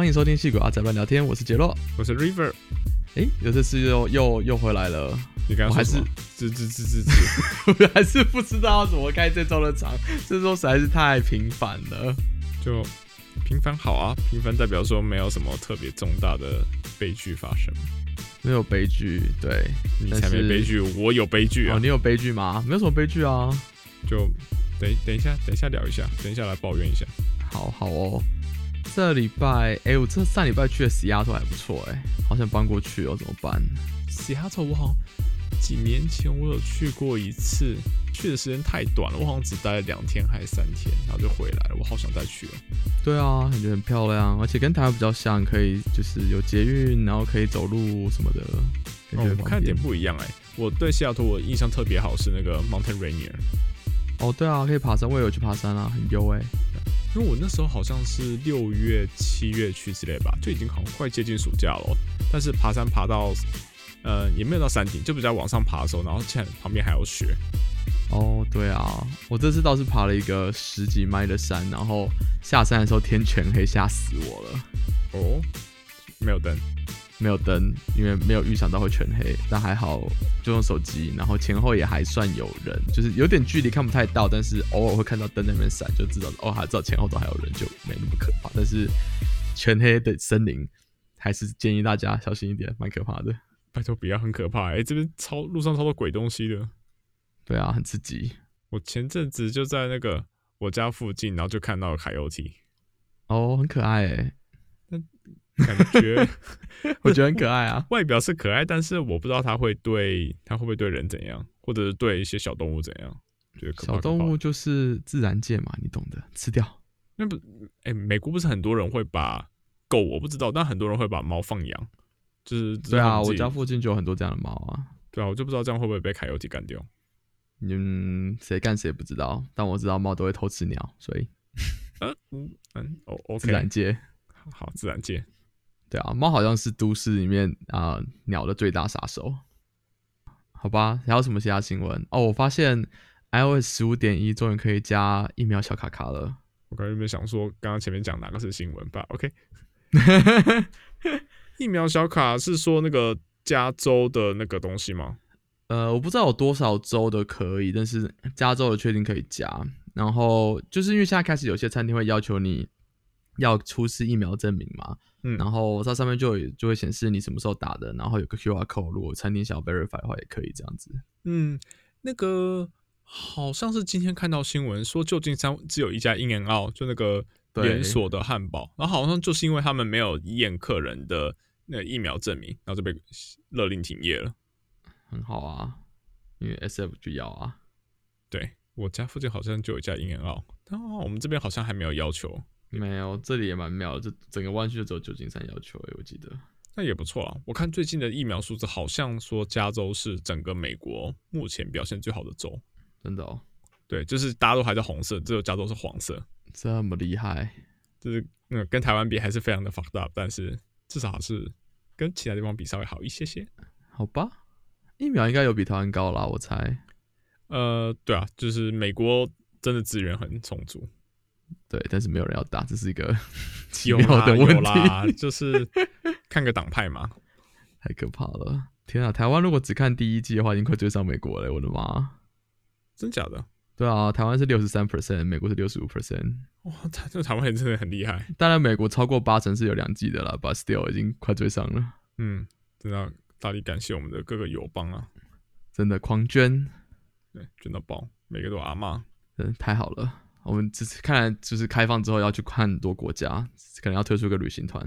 欢迎收听戏骨阿仔乱聊天，我是杰洛。我是 River，诶，有这次又又又回来了，你刚我还是吱吱吱吱吱，我还是不知道要怎么开这周的场，这周实在是太频繁了。就平凡好啊，平凡代表说没有什么特别重大的悲剧发生，没有悲剧，对，你才没悲剧，我有悲剧啊哦，，你有悲剧吗？没有什么悲剧啊。就等等一下，等一下聊一下，等一下来抱怨一下。好好哦，这礼拜，诶，我这上礼拜去的西雅图还不错，诶，好想搬过去哦，怎么办？西雅图我好像几年前我有去过一次，去的时间太短了，我好像只待了两天还是三天，然后就回来了，我好想再去哦。对啊，感觉很漂亮，而且跟台湾比较像，可以就是有捷运，然后可以走路什么的。感觉哦我看点不一样哎、我对西雅图我印象特别好是那个 Mountain Rainier，哦，对啊，可以爬山，我也有去爬山啊，很优诶。因为我那时候好像是六月、七月去之类吧，就已经好像快接近暑假了哦。但是爬山爬到，呃，也没有到山顶，就比较往上爬的时候，然后现在旁边还有雪。哦，对啊，我这次倒是爬了一个十几迈的山，然后下山的时候天全黑，吓死我了。哦，没有灯，没有灯，因为没有预想到会全黑，但还好就用手机，然后前后也还算有人，就是有点距离看不太到，但是偶尔会看到灯那边闪，就知道哦，还知道前后都还有人，就没那么可怕。但是全黑的森林还是建议大家小心一点，蛮可怕的。拜托不要，很可怕哎、这边超路上超多鬼东西的。对啊，很刺激我前阵子就在那个我家附近，然后就看到了凯尤体，哦，很可爱诶，感觉我觉得很可爱啊。外表是可爱，但是我不知道它会对它会不会对人怎样，或者是对一些小动物怎样。小动物就是自然界嘛，你懂的，吃掉。那不，哎、美国不是很多人会把狗，我不知道，但很多人会把猫放养，就是对啊，我家附近就有很多这样的猫啊。对啊，我就不知道这样会不会被凯尤体干掉。嗯，谁干谁不知道，但我知道猫都会偷吃鸟，所以 嗯嗯嗯，哦自然界。好，自然界。对啊，猫好像是都市里面啊、鸟的最大杀手。好吧，还有什么其他新闻？哦，我发现 iOS 十五点一终于可以加疫苗小卡卡了。我刚才有没有想说，刚刚前面讲哪个是新闻吧？OK，疫苗小卡是说那个加州的那个东西吗？呃，我不知道有多少州的可以，但是加州的确定可以加。然后就是因为现在开始有些餐厅会要求你要出示疫苗证明嘛，嗯然后它上面就有就会显示你什么时候打的，然后有个 QR code，如果餐厅想要 verify 的话也可以这样子。嗯，那个好像是今天看到新闻说，旧金山只有一家 In and Out，就那个连锁的汉堡，然后好像就是因为他们没有验客人的那个疫苗证明，然后就被勒令停业了。很好啊，因为 SF 就要啊。对我家附近好像就有一家 In and Out，但我们这边好像还没有要求，没有，这里也蛮妙的，这整个湾区就只有旧金山要求诶，我记得。那也不错啊。我看最近的疫苗数字好像说加州是整个美国目前表现最好的州，真的哦，对，就是大家都还在红色，只有加州是黄色，这么厉害，就是嗯跟台湾比还是非常的 fucked up，但是至少还是跟其他地方比稍微好一些些。好吧？疫苗应该有比台湾高啦，我猜。呃，对啊，就是美国真的资源很充足，对，但是没有人要打，这是一个 奇有妙啦的问题，啦，就是看个党派嘛。太可怕了！天啊，台湾如果只看第一季的话，已经快追上美国了，我的妈！真假的？对啊，台湾是六十三 percent，美国是六十五 percent。哇，台这个台湾人真的很厉害。当然，美国超过八成是有两季的啦，but still 已经快追上了，嗯，真的要大力感谢我们的各个友邦啊，真的狂捐，对，捐到爆，每个都阿妈。真的太好了。我们只是看来就是开放之后要去看很多国家，可能要推出个旅行团。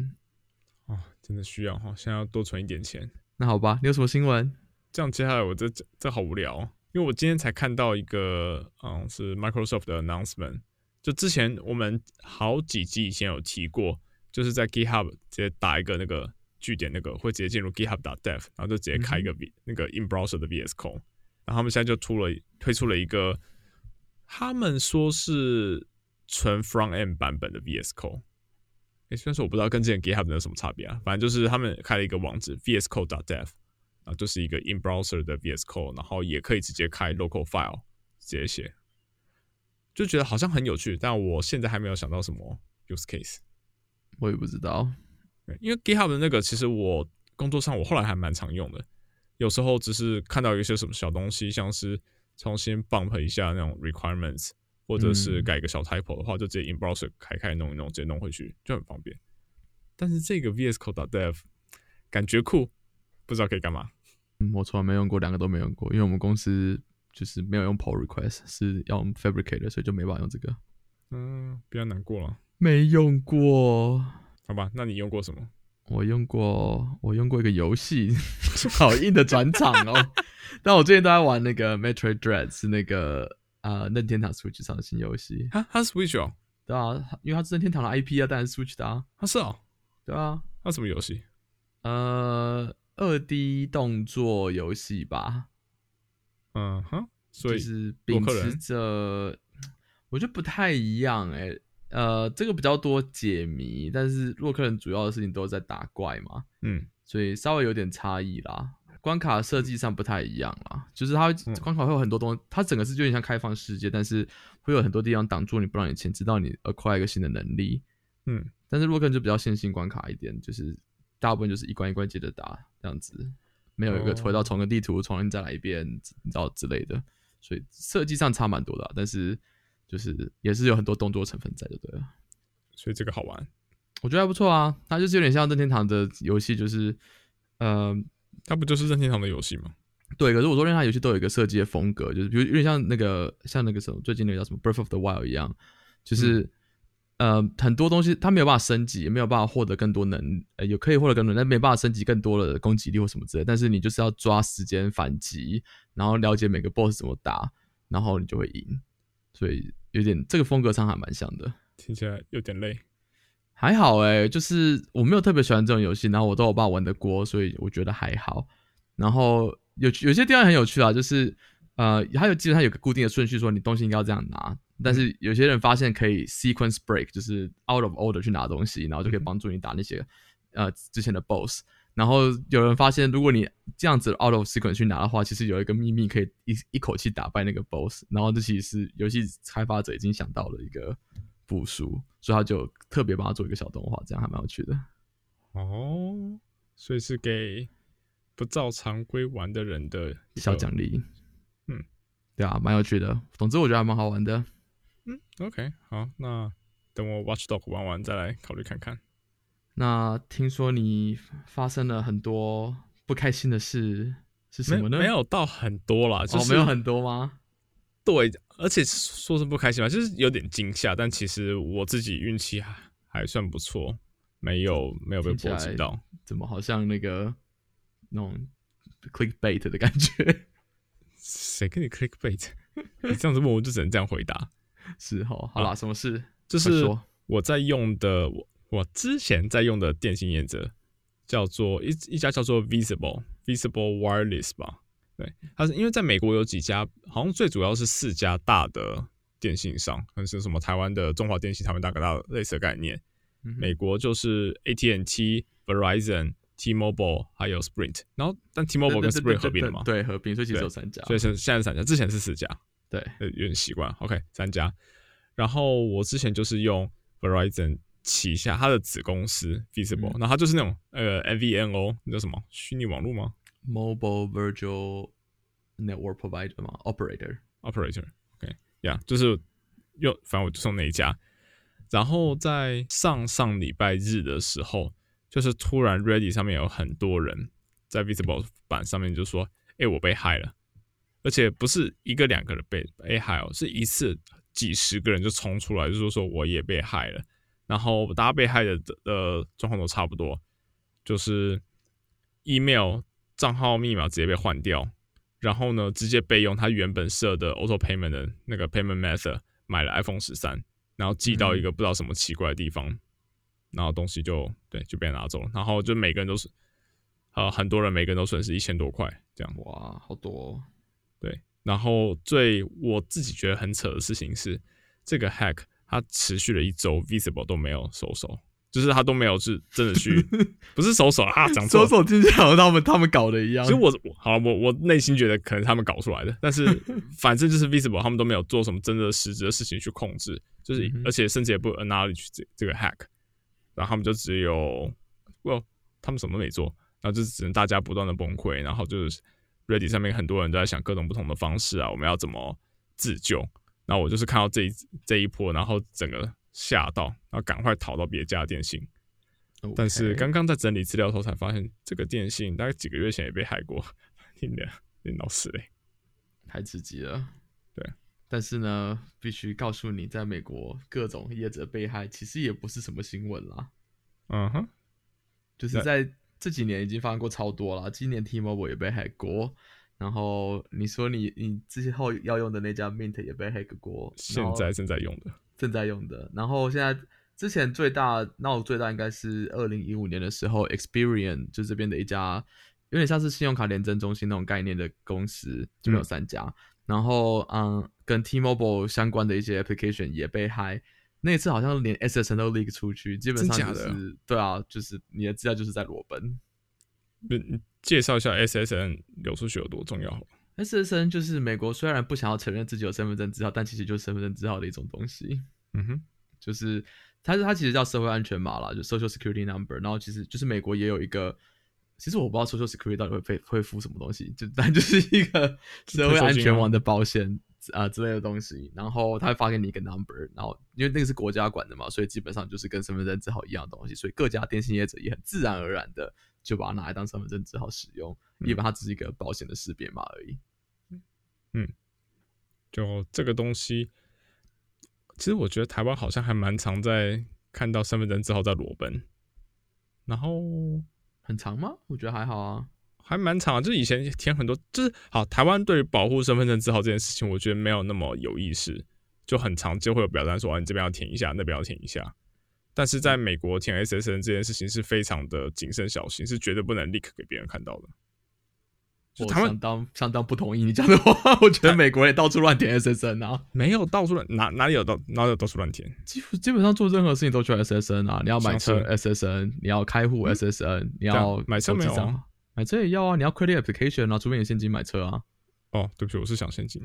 哦，真的需要哈，现在要多存一点钱。那好吧，你有什么新闻？这样接下来我这这这好无聊哦、因为我今天才看到一个，嗯，是 Microsoft 的 announcement。就之前我们好几集以前有提过，就是在 GitHub 直接打一个那个据点，那个会直接进入 GitHub.dev，然后就直接开一个 V、那个 in browser 的 VS Code。然后他们现在就出了推出了一个，他们说是纯 front end 版本的 VS Code。诶，虽然说我不知道跟之前 GitHub 有什么差别啊，反正就是他们开了一个网址 VSCode.dev，啊，就是一个 in browser 的 VS Code，然后也可以直接开 local file 直接写，就觉得好像很有趣，但我现在还没有想到什么 use case。我也不知道。因为 GitHub 的那个，其实我工作上我后来还蛮常用的。有时候只是看到一些什么小东西，像是重新 bump 一下那种 requirements，或者是嗯改个小 typo 的话，就直接 in browser 开开弄一弄，直接弄回去，就很方便。但是这个 VS Code Dev 感觉酷，不知道可以干嘛。嗯，我从来没用过，两个都没用过，因为我们公司就是没有用 pull request，是要用 Fabricator，所以就没办法用这个。嗯，比较难过了。没用过，好吧，那你用过什么？我用过，我用过一个游戏，好硬的转场哦。但我最近都在玩那个 Metroid Dread，是那个呃任天堂 Switch 上的新游戏。啊，它是 Switch 哦，对啊，因为它是任天堂的 IP 啊，当然是 Switch 的啊。它是哦，对啊，它什么游戏？呃，二 D 动作游戏吧，嗯哼，所以就是秉持着，我觉得不太一样哎、呃，这个比较多解谜，但是洛克人主要的事情都在打怪嘛，嗯。所以稍微有点差异啦。关卡设计上不太一样啦，就是它嗯。关卡会有很多东西，它整个是有点像开放世界，但是会有很多地方挡住你，不让你前，直到你 acquire 一个新的能力。嗯，但是洛克人就比较线性关卡一点，就是大部分就是一关一关接着打这样子，没有一个哦回到重个地图重新再来一遍，你知道之类的，所以设计上差蛮多的啊、但是就是也是有很多动作成分在，就对了。所以这个好玩。我觉得还不错啊，它就是有点像任天堂的游戏，就是呃，它不就是任天堂的游戏吗？对，可是我说任天堂游戏都有一个设计的风格，就是比如有点像那个像那个什么最近那个叫什么《Breath of the Wild》一样，就是、呃很多东西它没有办法升级，也没有办法获得更多能，呃有可以获得更多，但没办法升级更多的攻击力或什么之类。但是你就是要抓时间反击，然后了解每个 BOSS 怎么打，然后你就会赢。所以有点这个风格上还蛮像的。听起来有点累。还好哎、就是我没有特别喜欢这种游戏，然后我都有爸玩的过，所以我觉得还好。然后有有些地方很有趣啊，就是呃，还有基本上有个固定的顺序，说你东西应该要这样拿。但是有些人发现可以 sequence break，就是 out of order 去拿东西，然后就可以帮助你打那些呃之前的 boss。然后有人发现，如果你这样子 out of sequence 去拿的话，其实有一个秘密可以一一口气打败那个 boss。然后这其实是游戏开发者已经想到了一个部署，所以他就特别帮他做一个小动画，这样还蛮有趣的。哦，所以是给不照常规玩的人的小奖励。嗯，对啊，蛮有趣的。总之我觉得还蛮好玩的。嗯，OK，好，那等我 Watchdog 玩完再来考虑看看。那听说你发生了很多不开心的事，是什么呢？没没有到很多啦，就哦，是、没有很多吗？对，而且说是不开心吧，就是有点惊吓，但其实我自己运气还还算不错，没有没有被波及到。怎么好像那个那种 clickbait 的感觉？谁跟你 clickbait？你这样子问我就只能这样回答。是哦，好啦，什么事？就是我在用的，我我之前在用的电信业者叫做一一家叫做 Visible Visible Wireless 吧。对，它是因为在美国有几家，好像最主要是四家大的电信商，可能是什么台湾的中华电信、台湾大哥大类似的概念。嗯美国就是 AT&T、Verizon、T-Mobile 还有 Sprint，然后但 T-Mobile 跟 Sprint 合并了嘛，对，合并，所以其实有三家。所以是现在是三家，之前是四家。对，呃，有点习惯。OK，三家。然后我之前就是用 Verizon 旗下它的子公司 Visible，、嗯然后它就是那种呃 MVNO，那叫什么虚拟网络吗 Mobile Virtual Network Provider 嘛，Operator。？Operator，OK，呀、就是又，反正我就送那一家。然后在上上礼拜日的时候，就是突然 Ready 上面有很多人在 Visible 版上面就说：“哎、我被害了。”而且不是一个两个人被被害哦，是一次几十个人就冲出来，就说说我也被害了。然后大家被害的的状况都差不多，就是 email 账号密码直接被换掉，然后呢直接备用他原本设的 auto payment 的那个 payment method 买了 iPhone 十三，然后寄到一个不知道什么奇怪的地方，然后东西就对就被拿走了，然后就每个人都是呃很多人每个人都损失一千多块这样。哇，好多、哦。对，然后最我自己觉得很扯的事情是，这个 hack 它持续了一周，Visible 都没有收手，就是他都没有是真的去，不是收手啊，讲错收。手手听起来好像他们他们搞的一样。其实我我好，我我内心觉得可能他们搞出来的，但是 反正就是 Visible 他们都没有做什么真的实质的事情去控制，就是、嗯而且甚至也不 acknowledge 这这个 hack，然后他们就只有，，well，他们什么都没做，然后就只能大家不断的崩溃，然后就是 Ready 上面很多人都在想各种不同的方式啊，我们要怎么自救？然后我就是看到这一这一波，然后整个吓到，然后赶快逃到别家电信。但是刚刚在整理资料的时候才发现，这个电信大概几个月前也被害过，听的你老死嘞，太刺激了。对，但是呢，必须告诉你，在美国各种业者被害，其实也不是什么新闻啦。嗯哼，就是在这几年已经发生过超多了，今年 T-Mobile 也被害过，然后你说你你之后要用的那家 Mint 也被害过，现在正在用的，正在用的，然后现在。之前最大闹最大应该是二零一五年的时候，Experian 就这边的一家有点像是信用卡联征中心那种概念的公司，就有三家。然后嗯，跟 T-Mobile 相关的一些 application 也被害。那次好像连 SSN 都 leak 出去，基本上就是对啊，就是你的资料就是在裸奔。你介绍一下 SSN 流出去有多重要？SSN 就是美国虽然不想要承认自己有身份证字号，但其实就是身份证字号的一种东西。嗯哼，就是。它是它其实叫社会安全码啦，就 Social Security Number。然后其实就是美国也有一个，其实我不知道 Social Security 到底会会会付什么东西，就但就是一个社会安全网的保险啊之类的东西。然后他会发给你一个 number，然后因为那个是国家管的嘛，所以基本上就是跟身份证字号一样的东西。所以各家电信业者也很自然而然的就把它拿来当身份证字号使用，以为它只是一个保险的识别码而已。嗯，就这个东西。其实我觉得台湾好像还蛮常在看到身份证字号在裸奔，然后很长吗？我觉得还好啊，还蛮长。就是以前填很多，就是好台湾对于保护身份证字号这件事情，我觉得没有那么有意识，就很长就会有表单说啊，你这边要填一下，那边要填一下。但是在美国填 SSN 这件事情是非常的谨慎小心，是绝对不能立刻给别人看到的。我相当相当不同意你讲的话，我觉得美国也到处乱填 SSN 啊，没有到处乱哪哪里有到哪里有到处乱填，基基本上做任何事情都需要 SSN 啊，你要买车 SSN，你要开户 SSN，你要买车没有？买车也要啊，你要 credit application 啊，除非你现金买车啊。哦，对不起，我是想现金，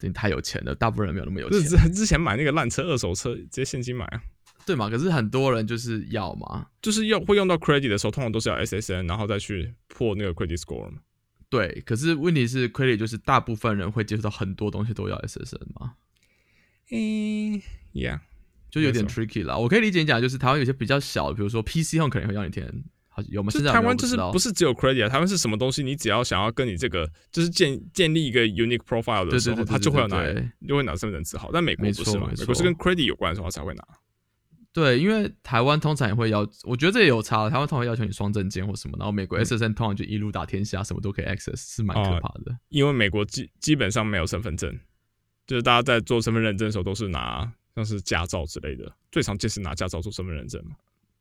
你太有钱了，大部分人没有那么有钱。之之前买那个烂车二手车，直接现金买啊。对嘛？可是很多人就是要嘛，就是要会用到 credit 的时候，通常都是要 SSN，然后再去破那个 credit score 嘛。对，可是问题是，credit 就是大部分人会接触到很多东西都要 SSN 嘛？嗯，Yeah，就有点 tricky 啦。我可以理解你讲，就是台湾有些比较小，比如说 PC 上可能会要你填，好有吗？是台湾就是不是只有 credit 啊？台湾是什么东西？你只要想要跟你这个就是建建立一个 unique profile 的时候，他就会拿，就会拿身份证字号。但美国不是嘛？美国是跟 credit 有关的时候才会拿。对，因为台湾通常也会要，我觉得这也有差。台湾通常要求你双证件或什么，然后美国 SSN 通常就一路打天下，什么都可以 access，是蛮可怕的。因为美国基基本上没有身份证，就是大家在做身份认证的时候都是拿像是驾照之类的，最常见是拿驾照做身份认证嘛。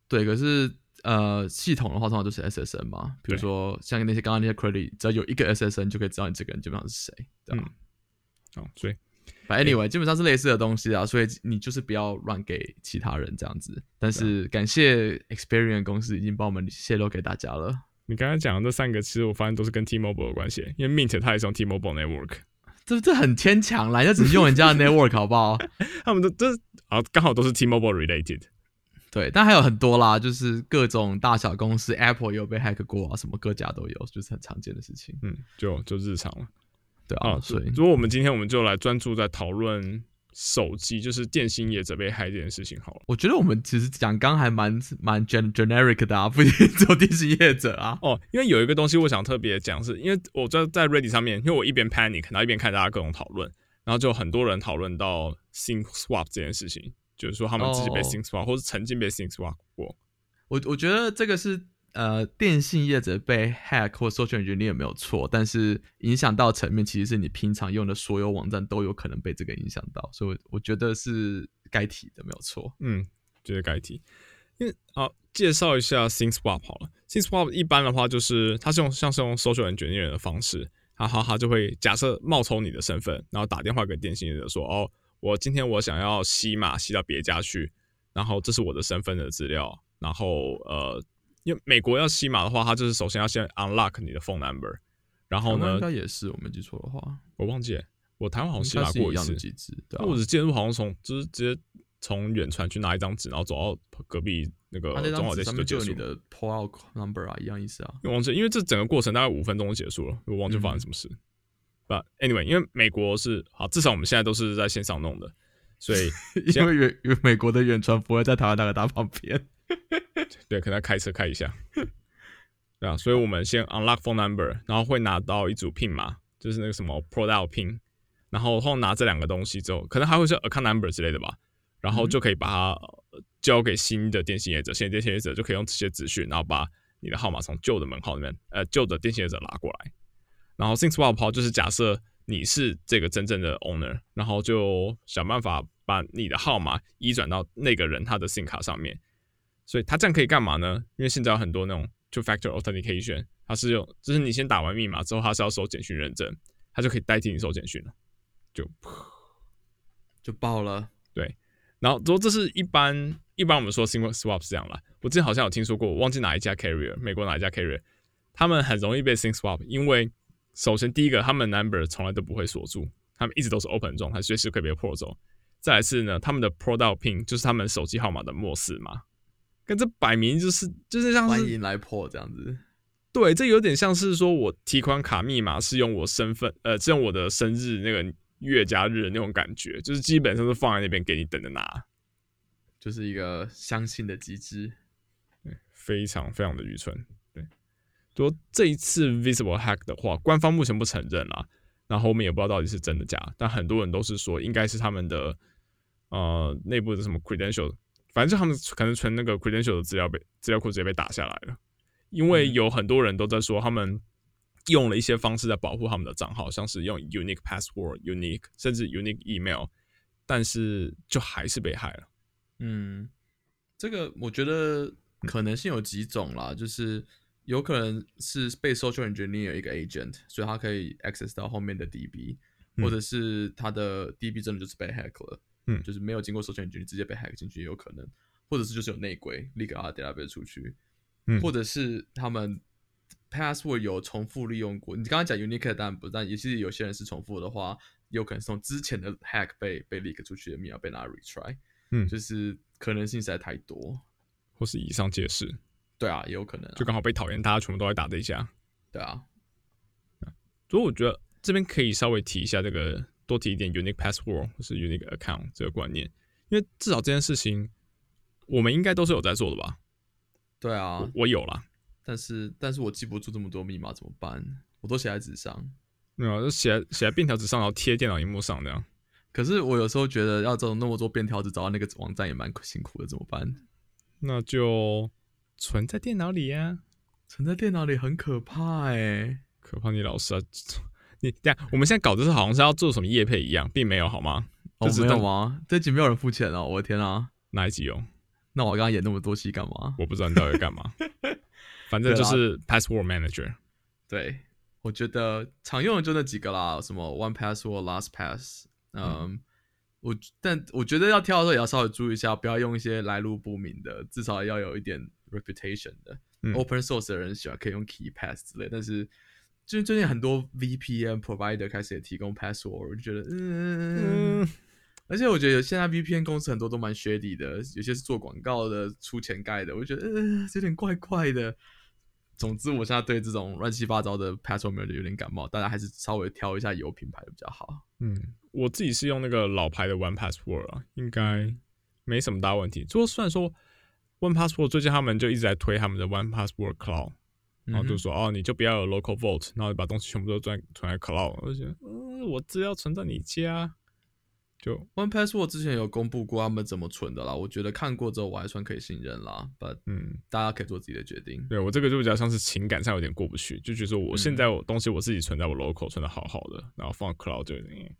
对，可是呃，系统的话通常都是 SSN 嘛，比如说像那些刚刚那些 credit，只要有一个 SSN 就可以知道你这个人基本上是谁，对吧？好，所以。Anyway，基本上是类似的东西啊，所以你就是不要乱给其他人这样子。但是感谢 Experience 公司已经帮我们泄露给大家了。你刚才讲的这三个，其实我发现都是跟 T-Mobile 有关系，因为 Mint 它也是用 T-Mobile Network。这这很牵强啦，人家只是用人家的 Network 好不好？他们都这啊，刚好都是 T-Mobile related。对，但还有很多啦，就是各种大小公司，Apple 也有被 hack 过啊，什么各家都有，就是很常见的事情。嗯，就就日常了。对啊，所以如果我们今天我们就来专注在讨论手机，就是电信业者被害这件事情好了。我觉得我们其实讲刚还蛮蛮 generic 的啊，不一定只有电信业者啊。哦，因为有一个东西我想特别讲，是因为我在在 Ready 上面，因为我一边 panic，然后一边看大家各种讨论，然后就很多人讨论到 Sync Swap 这件事情，就是说他们自己被 Sync Swap 或是曾经被 Sync Swap 过。我我觉得这个是。呃，电信业者被 hack 或授权人你有没有错？但是影响到层面，其实是你平常用的所有网站都有可能被这个影响到，所以我觉得是该提的，没有错。嗯，觉得该提。因为好介绍一下 ThinkSwap 好了，ThinkSwap 一般的话就是它是用像是用搜索人卷人的方式，然后它就会假设冒充你的身份，然后打电话给电信业者说：“哦，我今天我想要吸码吸到别家去，然后这是我的身份的资料，然后呃。”因为美国要吸码的话，它就是首先要先 unlock 你的 phone number，然后呢，应该也是我没记错的话，我忘记，我台湾好像吸码过一次，对啊，我只记得好像从就是直接从远传去拿一张纸，然后走到隔壁那个中华电上面就结束。有你的 pull out number 啊，一样意思啊。因为忘记，因为这整个过程大概五分钟就结束了，我忘记发生什么事。But anyway，因为美国是好，至少我们现在都是在线上弄的，所以 因为远因为美国的远传不会在台湾那个大旁边。对，可能要开车开一下。对啊，所以我们先 unlock phone number，然后会拿到一组 PIN 码，就是那个什么 product PIN，然后后拿这两个东西之后，可能还会是 account number 之类的吧，然后就可以把它呃交给新的电信业者，新的电信业者就可以用这些资讯，然后把你的号码从旧的门号里面，呃，旧的电信业者拉过来。然后 SIM swap 号就是假设你是这个真正的 owner，然后就想办法把你的号码移转到那个人他的 SIM 卡上面。所以它这样可以干嘛呢？因为现在有很多那种 two factor authentication，它是用，就是你先打完密码之后，它是要收简讯认证，它就可以代替你收简讯了，就就爆了。对然后之后这是一般一般我们说 SIM swap 是这样啦。我之前好像有听说过，我忘记哪一家 carrier，美国哪一家 carrier，他们很容易被 SIM swap，因为首先第一个他们 number 从来都不会锁住，他们一直都是 open 状态，随时可以被破走。再来是呢，他们的 product pin 就是他们手机号码的末四码，跟这摆明就是就是像是欢迎来破这样子。对，这有点像是说我提款卡密码是用我身份，呃，是用我的生日那个月加日的那种感觉，就是基本上是放在那边给你等着拿，就是一个相信的机制。非常非常的愚蠢。对，说这一次 visible hack 的话，官方目前不承认啦，然后我们也不知道到底是真的假，但很多人都是说应该是他们的呃内部的什么 credential，反正就他们可能存那个 credential 的资料被资料库直接被打下来了，因为有很多人都在说他们用了一些方式在保护他们的账号，像是用 unique password、unique 甚至 unique email，但是就还是被害了。嗯，这个我觉得可能性有几种啦，就是有可能是被 social engineer 一个 agent，所以他可以 access 到后面的 DB，、嗯或者是他的 DB 真的就是被 hack 了，嗯就是没有经过 social engineer 直接被 hack 进去也有可能，或者是就是有内鬼 leak 他的 database 出去，嗯或者是他们 password 有重复利用过。你刚刚讲 unique 当然不，但也是有些人是重复的话，有可能是从之前的 hack 被被 leak 出去的密码被拿来 retry。嗯就是可能性实在太多。或是以上皆是，对啊，也有可能、啊。就刚好被讨厌，大家全部都在打这一下。对啊，所以我觉得这边可以稍微提一下这个，多提一点 unique password 或是 unique account 这个观念，因为至少这件事情我们应该都是有在做的吧？对啊我，我有啦，但是但是我记不住这么多密码怎么办？我都写在纸上。没有就写在写在便条纸上，然后贴电脑荧幕上这样。可是我有时候觉得要找那么多便条纸找到那个网站也蛮辛苦的，怎么办？那就存在电脑里呀、存在电脑里很可怕哎、可怕你老师啊！你这样，我们现在搞的是好像是要做什么业配一样，并没有好吗？哦，就是没有吗？这集没有人付钱哦，我的天啊！哪一集有？那我刚刚演那么多戏干嘛？我不知道你到底在干嘛。反正就是 password manager。对，我觉得常用的就那几个啦，什么 One Password、LastPass，嗯，我但我觉得要挑的时候也要稍微注意一下，不要用一些来路不明的，至少要有一点 reputation 的。嗯 Open source 的人喜欢可以用 KeyPass 之类，但是就是最近很多 VPN provider 开始也提供 password，我就觉得嗯。嗯，而且我觉得现在 VPN 公司很多都蛮 shady 的，有些是做广告的、出钱盖的，我觉得嗯有点怪怪的。总之，我现在对这种乱七八糟的 password manager 有点感冒，大家还是稍微挑一下有品牌的比较好。嗯，我自己是用那个老牌的 One Password 啊，应该没什么大问题。就虽然说 One Password 最近他们就一直在推他们的 One Password Cloud，然后就嗯说、哦，你就不要有 local vault，然后把东西全部都存存在 cloud。我就觉得，嗯，我资料存在你家，就 One Password 之前有公布过他们怎么存的啦，我觉得看过之后我还算可以信任啦，but 嗯，大家可以做自己的决定。对我这个就比较像是情感上有点过不去，就觉得说我现在我东西我自己存在我 local 存的好好的，然后放 cloud 就有点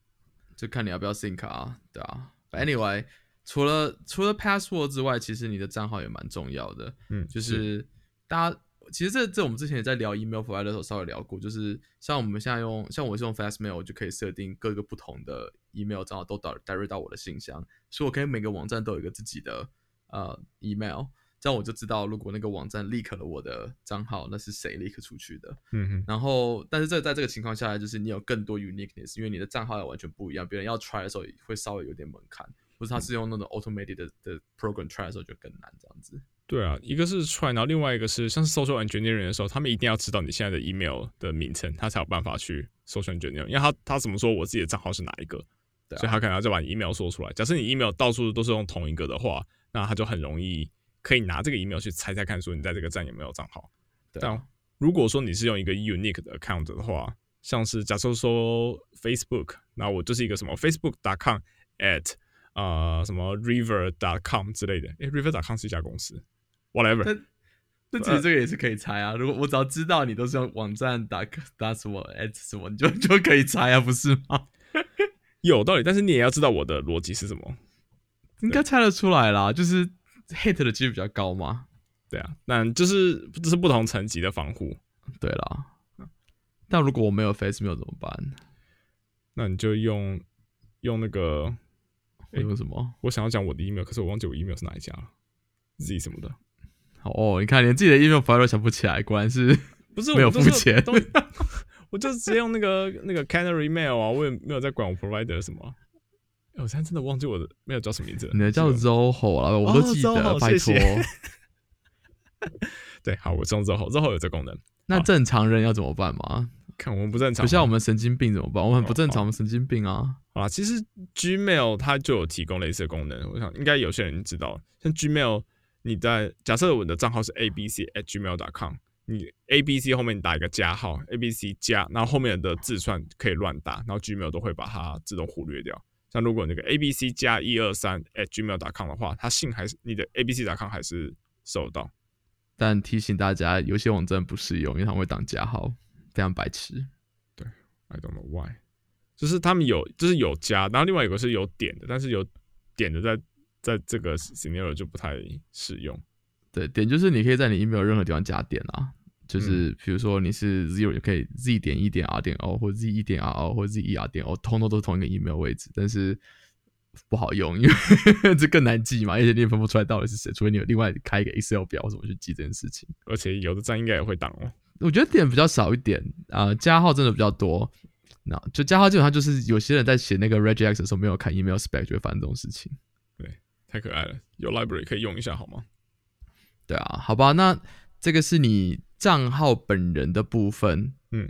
就看你要不要 sync 啊，对啊。But anyway，除了除了 password 之外，其实你的账号也蛮重要的。嗯，就是大家其实这这我们之前也在聊 email provider 的时候稍微聊过，就是像我们现在用像我是用 Fastmail，我就可以设定各个不同的 email 账号都导 direct 到我的信箱，所以我可以每个网站都有一个自己的呃 email，这样我就知道如果那个网站 leak 了我的账号，那是谁 leak 出去的。嗯哼，然后，但是这在这个情况下，就是你有更多 uniqueness，因为你的账号要完全不一样，别人要 try 的时候也会稍微有点门槛。或是他是用那种 automated 的的 program try 的时候就更难这样子。对啊，一个是 try，然后另外一个是像是 social engineering 的时候，他们一定要知道你现在的 email 的名称，他才有办法去 social engineering，因为他他怎么说我自己的账号是哪一个，对啊所以他可能要再把你 email 说出来。假设你 email 到处都是用同一个的话，那他就很容易可以拿这个 email 去猜猜看，说你在这个站有没有账号。但对啊，如果说你是用一个 unique 的 account 的话，像是假设说 Facebook，那我就是一个什么 Facebook.com at 呃什么 River.com 之类的，诶 River.com 是一家公司，whatever，但但其实这个也是可以猜啊。如果我只要知道你都是用网站打打什么 at 什么，你就 就可以猜啊，不是吗？有道理，但是你也要知道我的逻辑是什么。应该猜得出来啦，就是 hit 的几率比较高嘛。对啊，那就是这是不同层级的防护，对啦，但如果我没有 face 没有怎么办？那你就用用那个，我用什么？我想要讲我的 email，可是我忘记我 email 是哪一家了，Z 什么的，哦，你看连自己的 email provider 都想不起来，果然是不是没有我付钱 我就直接用那个那个 Canary Mail 啊，我也没有在管我 provider 什么。哎我现在真的忘记我的 mail 叫什么名字了。你的叫这个 Zoho 啊，我都记得拜托。对，好，我是用 Zoho，Zoho 有这功能。那正常人要怎么办嘛？看我们不正常，不像我们神经病怎么办？我们很不正哦常，我们神经病啊。好啦，其实 Gmail 它就有提供类似的功能，我想应该有些人知道。像 Gmail，你在假设我的账号是 abc at gmail.com，你 abc 后面你打一个加号，abc 加，然后后面的字串可以乱打，然后 Gmail 都会把它自动忽略掉。像如果那个 abc 加一二三 at gmail.com 的话，它信还是你的 abc.com 还是收到。但提醒大家，有些网站不适用，因为他们会挡加号，非常白痴。对 I don't know why，就是他们有，就是有加，然后另外有个是有点的，但是有点的在在这个 scenario 就不太适用。对，点就是你可以在你 email 任何地方加点啊，嗯就是比如说你是 zero，也可以 z 点一点 r 点 o，或者 z 一点 r o，或者 z 一 r 点 o，通通都是同一个 email 位置，但是不好用，因为 这更难记嘛，而且你也分不出来到底是谁，除非你有另外开一个 Excel 表怎么去记这件事情。而且有的站应该也会挡哦。我觉得点比较少一点啊、呃加号真的比较多。那就加号基本上就是有些人在写那个 regex 的时候没有看 email spec 就会发生这种事情。太可爱了，有 library 可以用一下好吗？对啊，好吧，那这个是你账号本人的部分。嗯，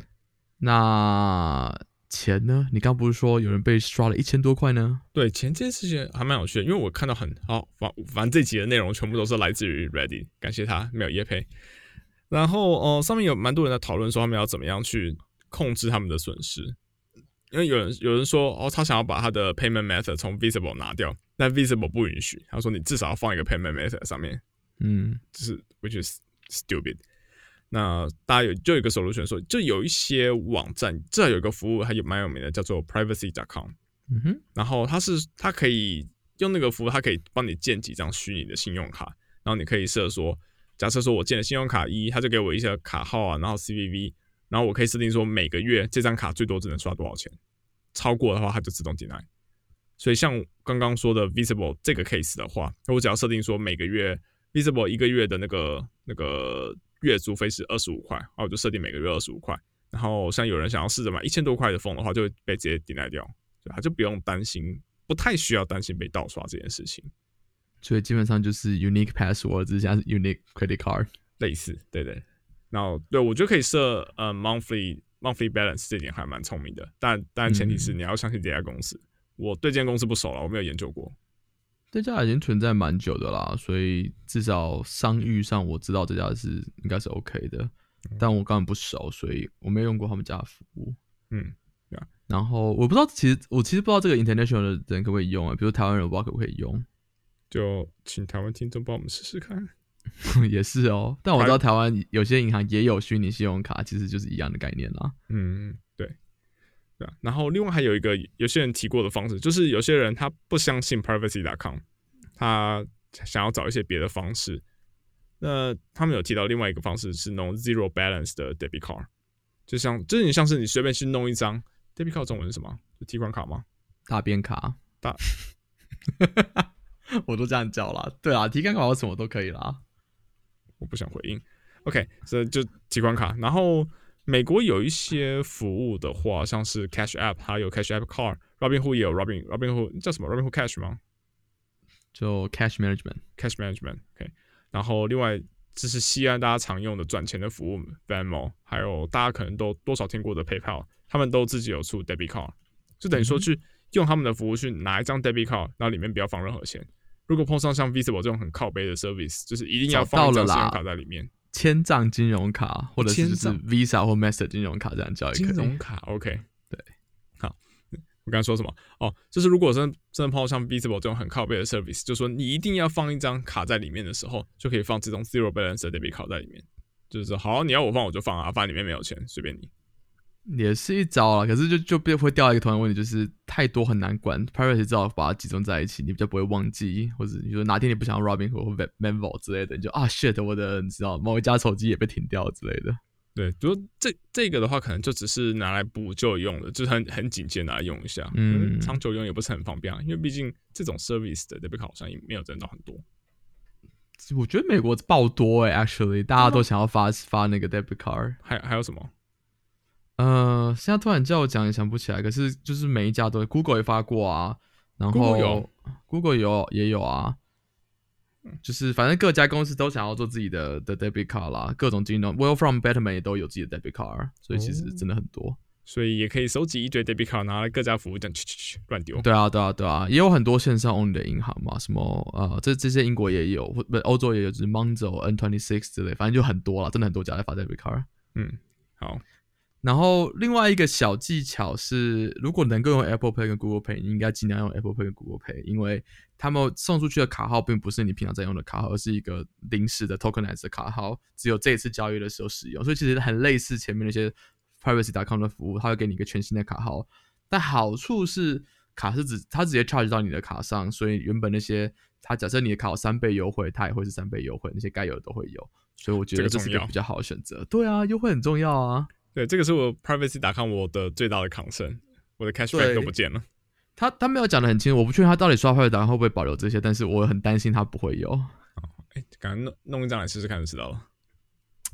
那钱呢？你刚不是说有人被刷了一千多块呢？对，钱这件事情还蛮有趣的，因为我看到很好，反反正这集的内容全部都是来自于 Ready，感谢他没有业配。然后呃，上面有蛮多人在讨论说他们要怎么样去控制他们的损失，因为有人有人说哦，他想要把他的 payment method 从 Visible 拿掉，但 Visible 不允许，他说你至少要放一个 payment method 上面，嗯，就是 which is stupid。那大家有就有一个 solution 说，就有一些网站至少有一个服务还有蛮有名的，叫做 privacy.com。嗯哼，然后它是它可以用那个服务，它可以帮你建几张虚拟的信用卡，然后你可以设说，假设说我建了信用卡一，它就给我一些卡号啊，然后 CVV，然后我可以设定说每个月这张卡最多只能刷多少钱，超过的话它就自动 deny。所以像刚刚说的 Visible 这个 case 的话，我只要设定说每个月 Visible 一个月的那个那个月租费是二十五块，啊我就设定每个月二十五块。然后像有人想要试着买一千多块的 phone 的话，就会被直接 deny 掉。对，他就不用担心，不太需要担心被盗刷这件事情。所以基本上就是 unique password，只是现在是 unique credit card。类似，对对。然后对我觉得可以设呃 monthly monthly balance 这点还蛮聪明的，但但前提是你要相信这家公司。我对这间公司不熟了，我没有研究过。这家已经存在蛮久的啦，所以至少商誉上我知道这家是应该是 OK 的，但我根本不熟，所以我没有用过他们家的服务。嗯，然后我不知道，其实我其实不知道这个 international 的人可不可以用啊？比如台湾人，我不知道可不可以用，就请台湾听众帮我们试试看。也是哦。但我知道台湾有些银行也有虚拟信用卡，其实就是一样的概念啦。嗯，对，啊。然后另外还有一个有些人提过的方式，就是有些人他不相信 privacy.com，他想要找一些别的方式。那他们有提到另外一个方式是弄 zero balance 的 debit card，就像就是你像是你随便去弄一张 debit card 中文是什么？就提款卡吗？大便卡，大，我都这样叫啦。对啊，提款卡我什么都可以啦。我不想回应。OK，所以就提款卡。然后美国有一些服务的话，像是 Cash App，还有 Cash App Card，Robinhood 也有 Robin Robinhood 叫什么 Robinhood Cash 吗？就 cash management。cash management，OK，、然后另外这是西安大家常用的转钱的服务 Venmo，还有大家可能都多少听过的 PayPal，他们都自己有出 debit card，就等于说去用他们的服务去拿一张 debit card，然后里面不要放任何钱。如果碰上像 Visible 这种很靠背的 service，就是一定要放一张信用卡在里面。千账金融卡，或者是就是 Visa 或 Master 金融卡这样交易可以。金融卡，OK，对，好，我刚才说什么？哦，就是如果真的真的碰到像 Visible 这种很靠背的 service，就说你一定要放一张卡在里面的时候，就可以放这种 zero balance 的 debit 卡在里面，就是说好，你要我放我就放啊，反正里面没有钱，随便你。也是一招啊，可是就就变会掉一个同样的问题，就是太多很难管，privacy 至好把它集中在一起，你比较不会忘记，或者你说哪天你不想要 Robin 或 Venmo 之类的，你就啊 shit 我的你知道某一家手机也被停掉之类的。对，比如这这个的话，可能就只是拿来补救用的，就是很很紧急拿来用一下，嗯长久用也不是很方便啊，因为毕竟这种 service 的 debit 卡好像也没有真的很多。我觉得美国爆多哎、a c t u a l l y 大家都想要发发那个 debit card。还还有什么？呃，现在突然叫我讲也想不起来，可是就是每一家都，Google 也发过啊，然后 Google 有 Google 有也有啊，就是反正各家公司都想要做自己的的 debit card 啦，各种金融，Well from Betterment 也都有自己的 debit card，所以其实哦真的很多。所以也可以收集一堆 debit card，，拿来各家服务这样去去去乱丢。对啊，对啊，对啊，也有很多线上 only 的银行嘛，什么呃，这这些英国也有，或不欧洲也有，就是 Monzo、N twenty six 之类，反正就很多了，真的很多家在发 debit card。嗯，好，然后另外一个小技巧是，如果能够用 Apple Pay 跟 Google Pay，你应该尽量用 Apple Pay 跟 Google Pay，因为他们送出去的卡号并不是你平常在用的卡号，而是一个临时的 tokenized 的卡号，只有这一次交易的时候使用，所以其实很类似前面那些 privacy.com 的服务，它会给你一个全新的卡号，但好处是卡是指它直接 charge 到你的卡上，所以原本那些它假设你的卡有三倍优惠，它也会是三倍优惠，那些该有的都会有，所以我觉得这是一个比较好的选择。对啊，优惠很重要啊。对，这个是我 privacy 打看我的最大的 concern，我的 cashback 对都不见了。他他没有讲的很清楚，我不确定他到底刷坏的档案会不会保留这些，但是我很担心他不会有。哎，赶快弄弄一张来试试看就知道了。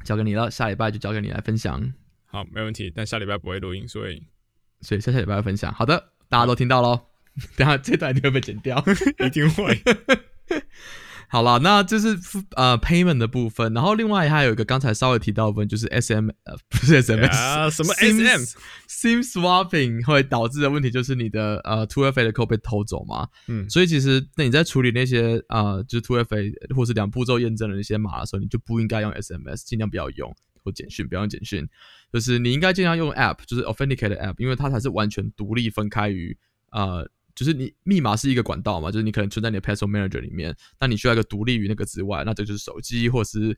交给你了，下礼拜就交给你来分享，好，没问题。但下礼拜不会录音，所以所以下下礼拜会分享。好的，大家都听到喽。等下这段一定会被剪掉。一定会。好了，那这是呃 payment 的部分，然后另外还有一个刚才稍微提到的部分，就是 S M 呃 不是 S M S 啊，什么 SIM SM？SIM swapping 会导致的问题就是你的呃 Two FA 的 code 被偷走嘛，嗯，所以其实那你在处理那些呃就是 Two FA 或是两步骤验证的那些码的时候，你就不应该用 SMS，尽量不要用或简讯，不要用简讯，就是你应该尽量用 App，就是 Authenticated App，因为它才是完全独立分开于呃。就是你密码是一个管道嘛，就是你可能存在你的 Password Manager 里面，那你需要一个独立于那个之外，那这就是手机或是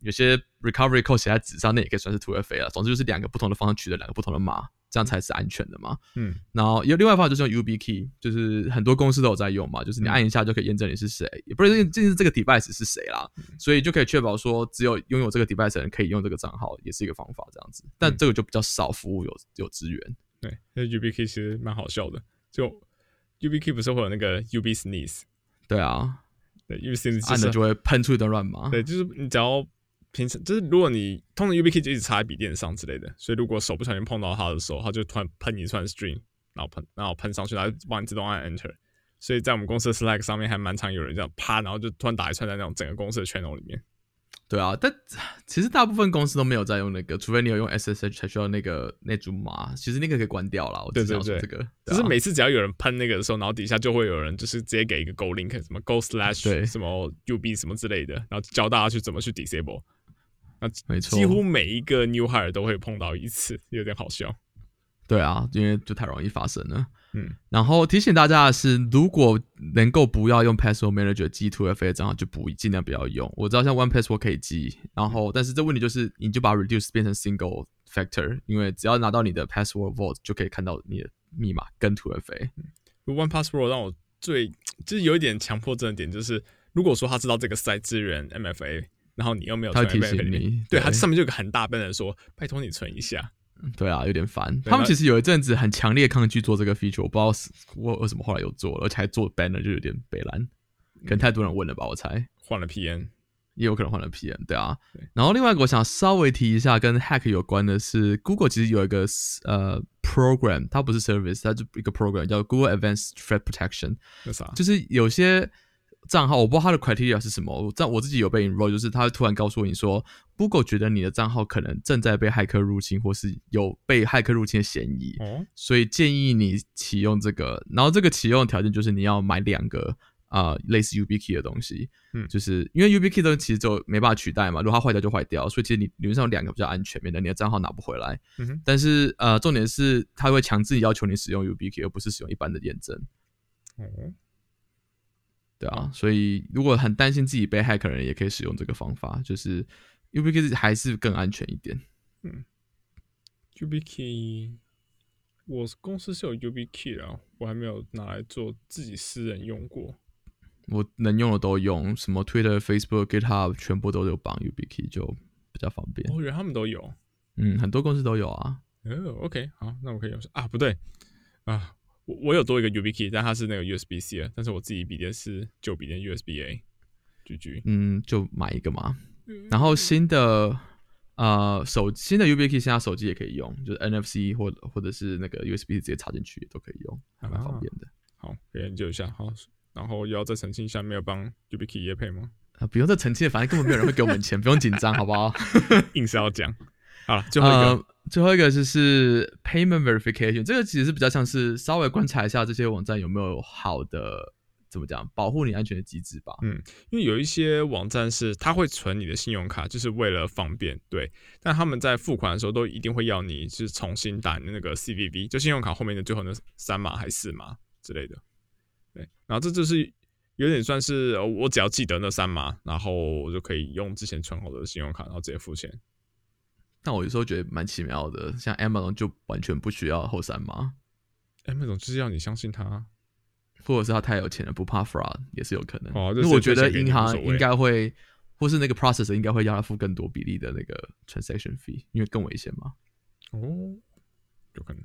有些 Recovery Code 写在纸上，那也可以算是 Two FA 了。总之就是两个不同的方向取得两个不同的码，这样才是安全的嘛。嗯，然后有另外一方法就是用 UB Key，就是很多公司都有在用嘛，就是你按一下就可以验证你是谁，也不是验证这个 device 是谁啦，所以就可以确保说只有拥有这个 device 的人可以用这个账号，也是一个方法这样子。但这个就比较少服务有有资源。对，那 UBK 其实蛮好笑的，就 UBK 不是会有那个 UB sneeze，对啊，对，UB sneeze 就是按了就会喷出一段乱码。对，就是你只要平时就是如果你通常 UBK 就一直插在笔电上之类的，所以如果手不小心碰到它的时候，它就突然喷一串 string，然后喷然后喷上去，然后帮你自动按 enter。所以在我们公司的 Slack 上面还蛮常有人这样啪，然后就突然打一串在那种整个公司的 channel 里面。对啊，但 其实大部分公司都没有在用那个，除非你有用 SSH 才需要那个那组码。其实那个可以关掉了。我对只想说这个，就是每次只要有人喷那个的时候，然后底下就会有人就是直接给一个 Go link，什么 Go slash 什么 UB 什么之类的，然后教大家去怎么去 disable。那没错，几乎每一个 new hire 都会碰到一次，有点好笑。对啊，因为就太容易发生了。嗯，然后提醒大家的是，如果能够不要用 Password Manager 记 Two FA 的账号，就不尽量不要用。我知道像 One Password 可以记，然后但是这问题就是，你就把 Reduce 变成 Single Factor，因为只要拿到你的 Password Vault 就可以看到你的密码跟 Two FA。One Password 让我最就是有一点强迫症的点，就是如果说他知道这个 site 支援 MFA，然后你又没有存他会提醒你，对，它上面就有个很大笨的说，拜托你存一下。对啊，有点烦。他们其实有一阵子很强烈抗拒做这个 feature，我不知道是我为什么后来有做了，而且还做 banner 就有点北蓝，可能太多人问了吧，我猜。换了 PN，也有可能换了 PM，对啊。对然后另外一个我想稍微提一下跟 hack 有关的是，Google 其实有一个呃 program，它不是 service，它就一个 program 叫 Google Advanced Threat Protection，那啥，就是有些账号，我不知道它的 criteria 是什么。但我自己有被 enroll，就是它会突然告诉你说，Google 觉得你的账号可能正在被骇客入侵，或是有被骇客入侵的嫌疑，哦，所以建议你启用这个。然后这个启用的条件就是你要买两个啊、类似 YubiKey 的东西，嗯就是因为 YubiKey 的东西其实就没办法取代嘛，如果它坏掉就坏掉，所以其实你理论上有两个比较安全，免得你的账号拿不回来。嗯，但是呃，重点是它会强制要求你使用 YubiKey，而不是使用一般的验证。哦，对啊，所以如果很担心自己被骇客的人，也可以使用这个方法，就是 YubiKey 还是更安全一点。YubiKey，我公司是有 YubiKey 的啊，我还没有拿来做自己私人用过。我能用的都用，什么 Twitter、Facebook、GitHub 全部都有绑 YubiKey，就比较方便。我觉得他们都有。嗯，很多公司都有啊。哦，OK，好，那我可以用上啊，不对啊，我我有多一个 YubiKey，但它是那个 USB C 的，但是我自己笔电是旧笔电 USB A。GG，嗯，就买一个嘛。然后新的呃手新的 YubiKey 现在手机也可以用，就是 NFC 或或者是那个 USB 直接插进去都可以用，还蛮方便的。好，可以研究一下。好，然后要再澄清一下，没有帮 YubiKey 业配吗？啊，不用再澄清了，反正根本没有人会给我们钱，不用紧张，好不好？硬是要讲。好了，最后一个，呃，最后一个就是 payment verification，这个其实是比较像是稍微观察一下这些网站有没有好的怎么讲保护你安全的机制吧。嗯因为有一些网站是它会存你的信用卡，就是为了方便，对。但他们在付款的时候都一定会要你就是重新打你的那个 CVV，就信用卡后面的最后那三码还是四码之类的，对。然后这就是有点算是呃我只要记得那三码，然后我就可以用之前存好的信用卡，然后直接付钱。但我有时候觉得蛮奇妙的，像 Amazon 就完全不需要后三码，哎，那种就是要你相信他，或者是他太有钱了不怕 fraud 也是有可能。哦因为我觉得银行应该会，或是那个 processor 应该会要他付更多比例的那个 transaction fee，因为更危险嘛。哦，有可能，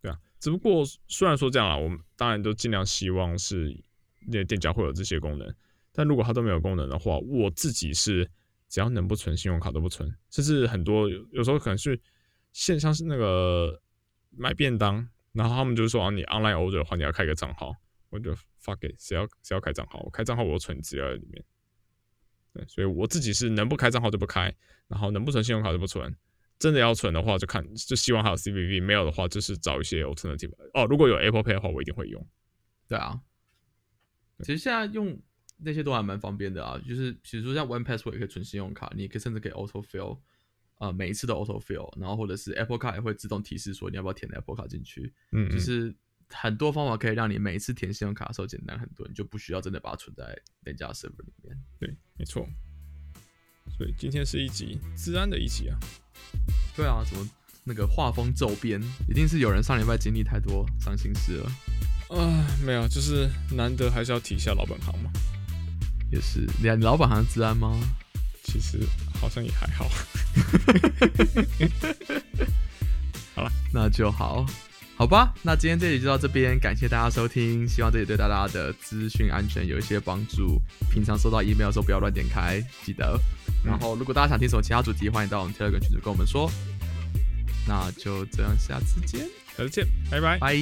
对啊。只不过虽然说这样啊，我们当然都尽量希望是那店家会有这些功能，但如果它都没有功能的话，我自己是只要能不存信用卡都不存，甚至很多有有时候可能是线上是那个买便当，然后他们就说啊，你 online order 的话你要开个账号，我就 fuck it，谁要谁要开账号？我开账号我就存资料在里面。对，所以我自己是能不开账号就不开，然后能不存信用卡就不存。真的要存的话，就看就希望还有 CVV，没有的话就是找一些 alternative。哦，如果有 Apple Pay 的话，我一定会用。对啊，其实现在用那些都还蛮方便的啊，就是比如说像 One Password 也可以存信用卡，你也可以甚至可以 auto fill，呃，每一次都 auto fill，然后或者是 Apple 卡也会自动提示说你要不要填 Apple 卡进去，嗯，嗯就是很多方法可以让你每一次填信用卡的时候简单很多，你就不需要真的把它存在人家的 server 里面。对，没错。所以今天是一集治安的一集啊。对啊，怎么那个画风骤变，一定是有人上礼拜经历太多伤心事了。啊，没有，就是难得还是要提一下老本行嘛。也是，你你老板好像治安吗？其实好像也还好。好了那就好，好吧。那今天这里就到这边，感谢大家收听，希望这里对大家的资讯安全有一些帮助。平常收到 email 的时候不要乱点开，记得。然后如果大家想听什么其他主题，欢迎到我们 Telegram 群组跟我们说。那就这样，下次见，下次见，拜拜。拜。